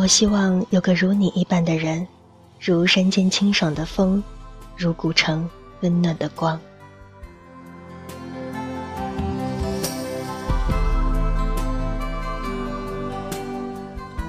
我希望有个如你一般的人，如山间清爽的风，如古城温暖的光。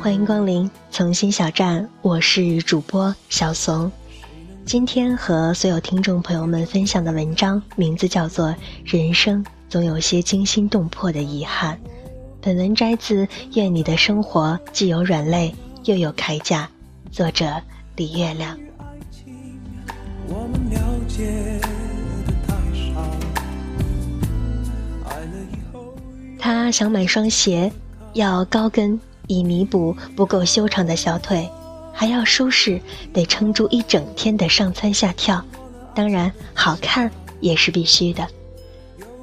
欢迎光临从心小站，我是主播小怂。今天和所有听众朋友们分享的文章名字叫做《人生总有些惊心动魄的遗憾》。本文摘自《愿你的生活既有软肋又有铠甲》，作者李月亮。他想买双鞋，要高跟。以弥补不够修长的小腿，还要舒适，得撑住一整天的上蹿下跳，当然好看也是必须的。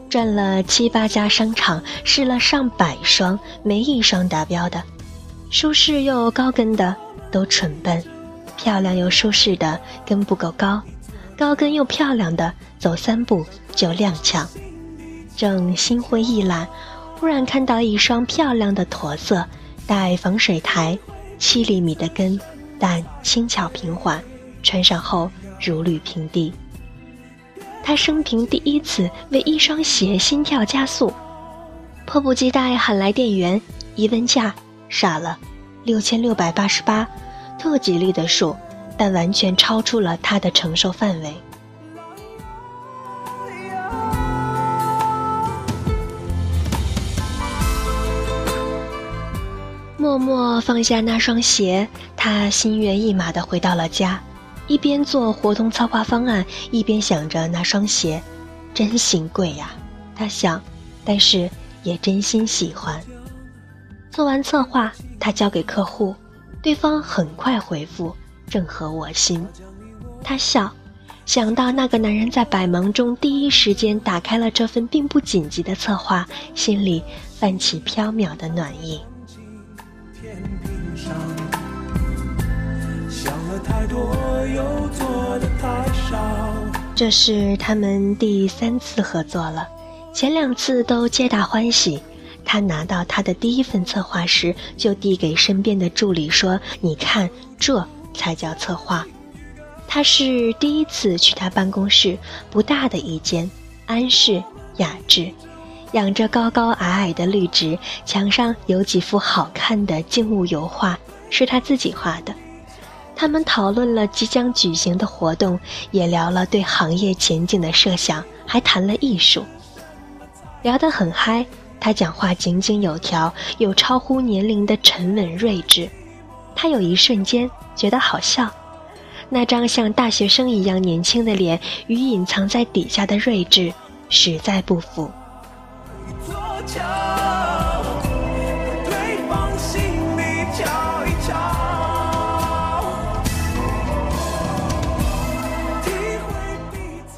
转了七八家商场，试了上百双，没一双达标的。舒适又高跟的都蠢笨，漂亮又舒适的跟不够高，高跟又漂亮的走三步就踉跄。正心灰意懒，忽然看到一双漂亮的驼色。带防水台，七厘米的跟，但轻巧平缓，穿上后如履平地。他生平第一次为一双鞋心跳加速，迫不及待喊来店员，一问价，傻了，六千六百八十八，特吉利的数，但完全超出了他的承受范围。默默放下那双鞋，他心猿意马地回到了家，一边做活动策划方案，一边想着那双鞋，真心贵呀。他想，但是也真心喜欢。做完策划，他交给客户，对方很快回复，正合我心。他笑，想到那个男人在百忙中第一时间打开了这份并不紧急的策划，心里泛起飘渺的暖意。太多，又做的太少这是他们第三次合作了，前两次都皆大欢喜。他拿到他的第一份策划时，就递给身边的助理说：“你看，这才叫策划。”他是第一次去他办公室，不大的一间，安适雅致。养着高高矮矮的绿植，墙上有几幅好看的静物油画，是他自己画的。他们讨论了即将举行的活动，也聊了对行业前景的设想，还谈了艺术，聊得很嗨。他讲话井井有条，有超乎年龄的沉稳睿智。他有一瞬间觉得好笑，那张像大学生一样年轻的脸与隐藏在底下的睿智实在不符。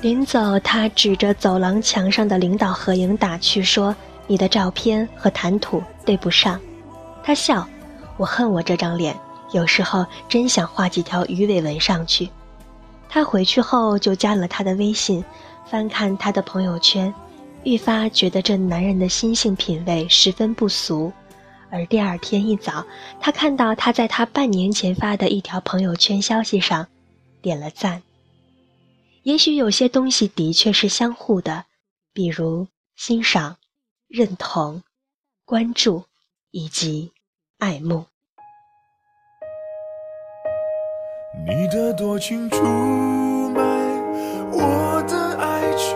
临走，他指着走廊墙上的领导合影打趣说：“你的照片和谈吐对不上。”他笑：“我恨我这张脸，有时候真想画几条鱼尾纹上去。”他回去后就加了他的微信，翻看他的朋友圈，愈发觉得这男人的心性品味十分不俗。而第二天一早，他看到他在他半年前发的一条朋友圈消息上点了赞。也许有些东西的确是相互的，比如欣赏、认同、关注以及爱慕。你的多情出卖我的爱情。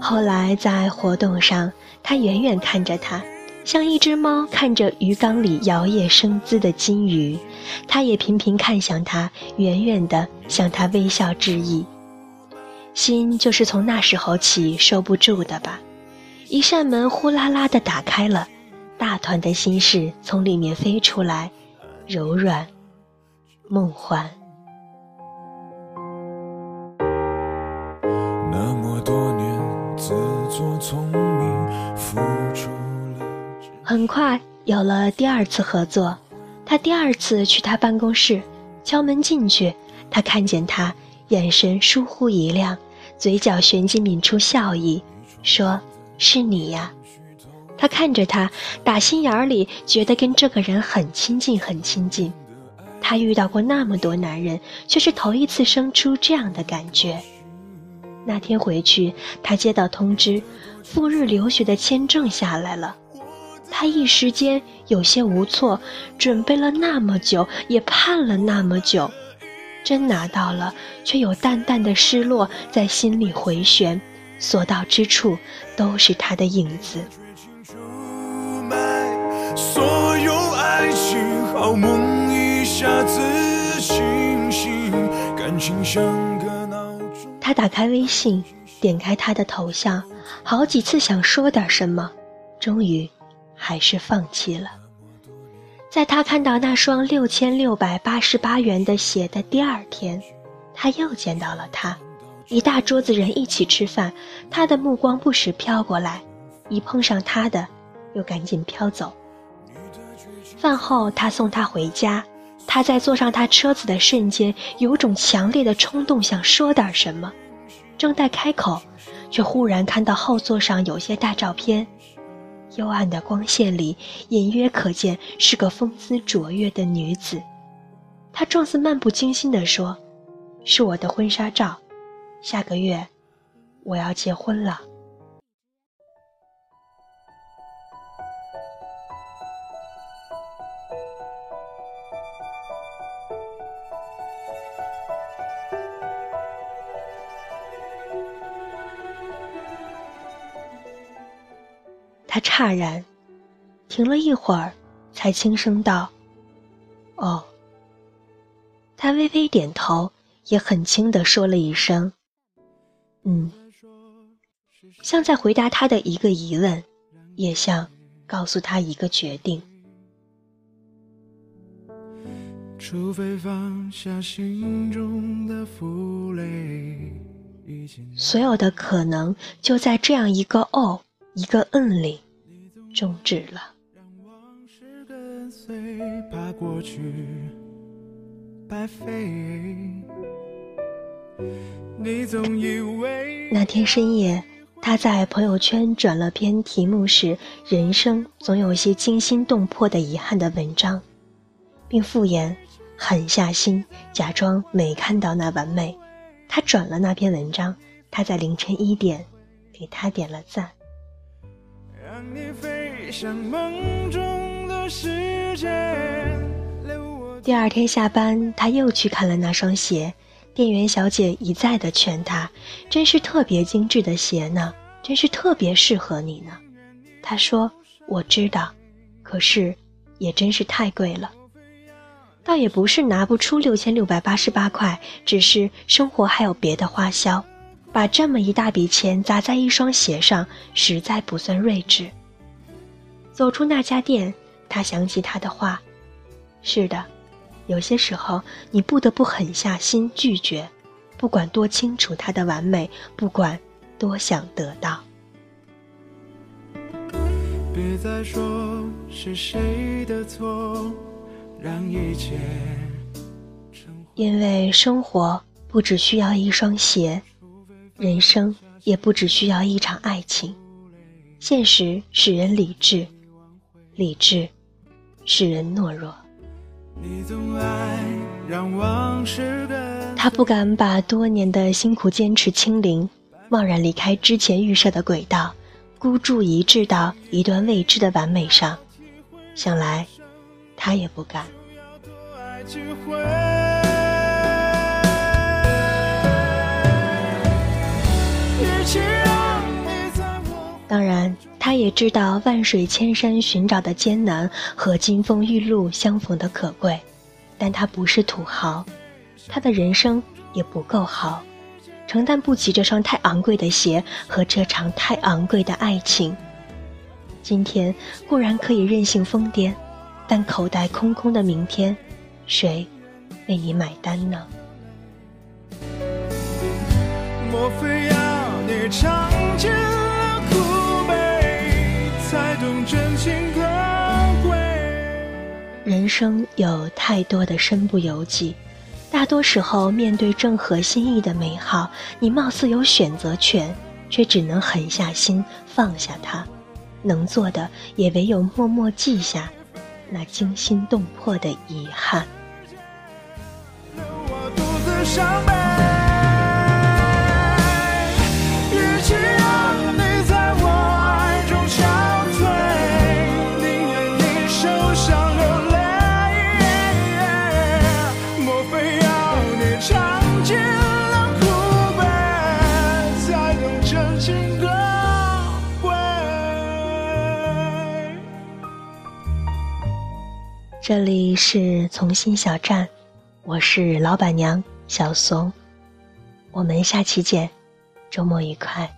后来在活动上，他远远看着他。像一只猫看着鱼缸里摇曳生姿的金鱼，它也频频看向他，远远的向他微笑致意。心就是从那时候起收不住的吧？一扇门呼啦啦的打开了，大团的心事从里面飞出来，柔软，梦幻。那么多年自作聪明，很快有了第二次合作，他第二次去他办公室，敲门进去，他看见他，眼神疏忽一亮，嘴角旋即抿出笑意，说：“是你呀。”他看着他，打心眼里觉得跟这个人很亲近，很亲近。他遇到过那么多男人，却是头一次生出这样的感觉。那天回去，他接到通知，赴日留学的签证下来了。他一时间有些无措，准备了那么久，也盼了那么久，真拿到了，却有淡淡的失落在心里回旋，所到之处都是他的影子。所有爱情好梦一下子清醒，感情像个闹钟。他打开微信，点开他的头像，好几次想说点什么，终于。还是放弃了。在他看到那双六千六百八十八元的鞋的第二天，他又见到了他。一大桌子人一起吃饭，他的目光不时飘过来，一碰上他的，又赶紧飘走。饭后，他送她回家。他在坐上他车子的瞬间，有种强烈的冲动想说点什么，正待开口，却忽然看到后座上有些大照片。幽暗的光线里，隐约可见是个风姿卓越的女子。她状似漫不经心地说：“是我的婚纱照，下个月我要结婚了。”他诧然，停了一会儿，才轻声道：“哦。”他微微点头，也很轻地说了一声：“嗯。”像在回答他的一个疑问，也像告诉他一个决定。所有的可能就在这样一个“哦”。一个嗯里终止了。那天深夜，他在朋友圈转了篇题目是“人生总有些惊心动魄的遗憾”的文章，并附言狠下心假装没看到那完美。他转了那篇文章，他在凌晨一点给他点了赞。你飞向梦中的世界第二天下班，他又去看了那双鞋。店员小姐一再的劝他：“真是特别精致的鞋呢，真是特别适合你呢。”他说：“我知道，可是也真是太贵了。倒也不是拿不出六千六百八十八块，只是生活还有别的花销，把这么一大笔钱砸在一双鞋上，实在不算睿智。”走出那家店，他想起他的话：“是的，有些时候你不得不狠下心拒绝，不管多清楚他的完美，不管多想得到。”别再说是谁的错，让一切因为生活不只需要一双鞋，人生也不只需要一场爱情。现实使人理智。理智使人懦弱。他不敢把多年的辛苦坚持清零，贸然离开之前预设的轨道，孤注一掷到一段未知的完美上。想来，他也不敢。当然。他也知道万水千山寻找的艰难和金风玉露相逢的可贵，但他不是土豪，他的人生也不够好，承担不起这双太昂贵的鞋和这场太昂贵的爱情。今天固然可以任性疯癫，但口袋空空的明天，谁为你买单呢？尝尽苦味，才懂真情可贵？人生有太多的身不由己，大多时候面对正合心意的美好，你貌似有选择权，却只能狠下心放下它。能做的也唯有默默记下那惊心动魄的遗憾。这里是从心小站，我是老板娘小松，我们下期见，周末愉快。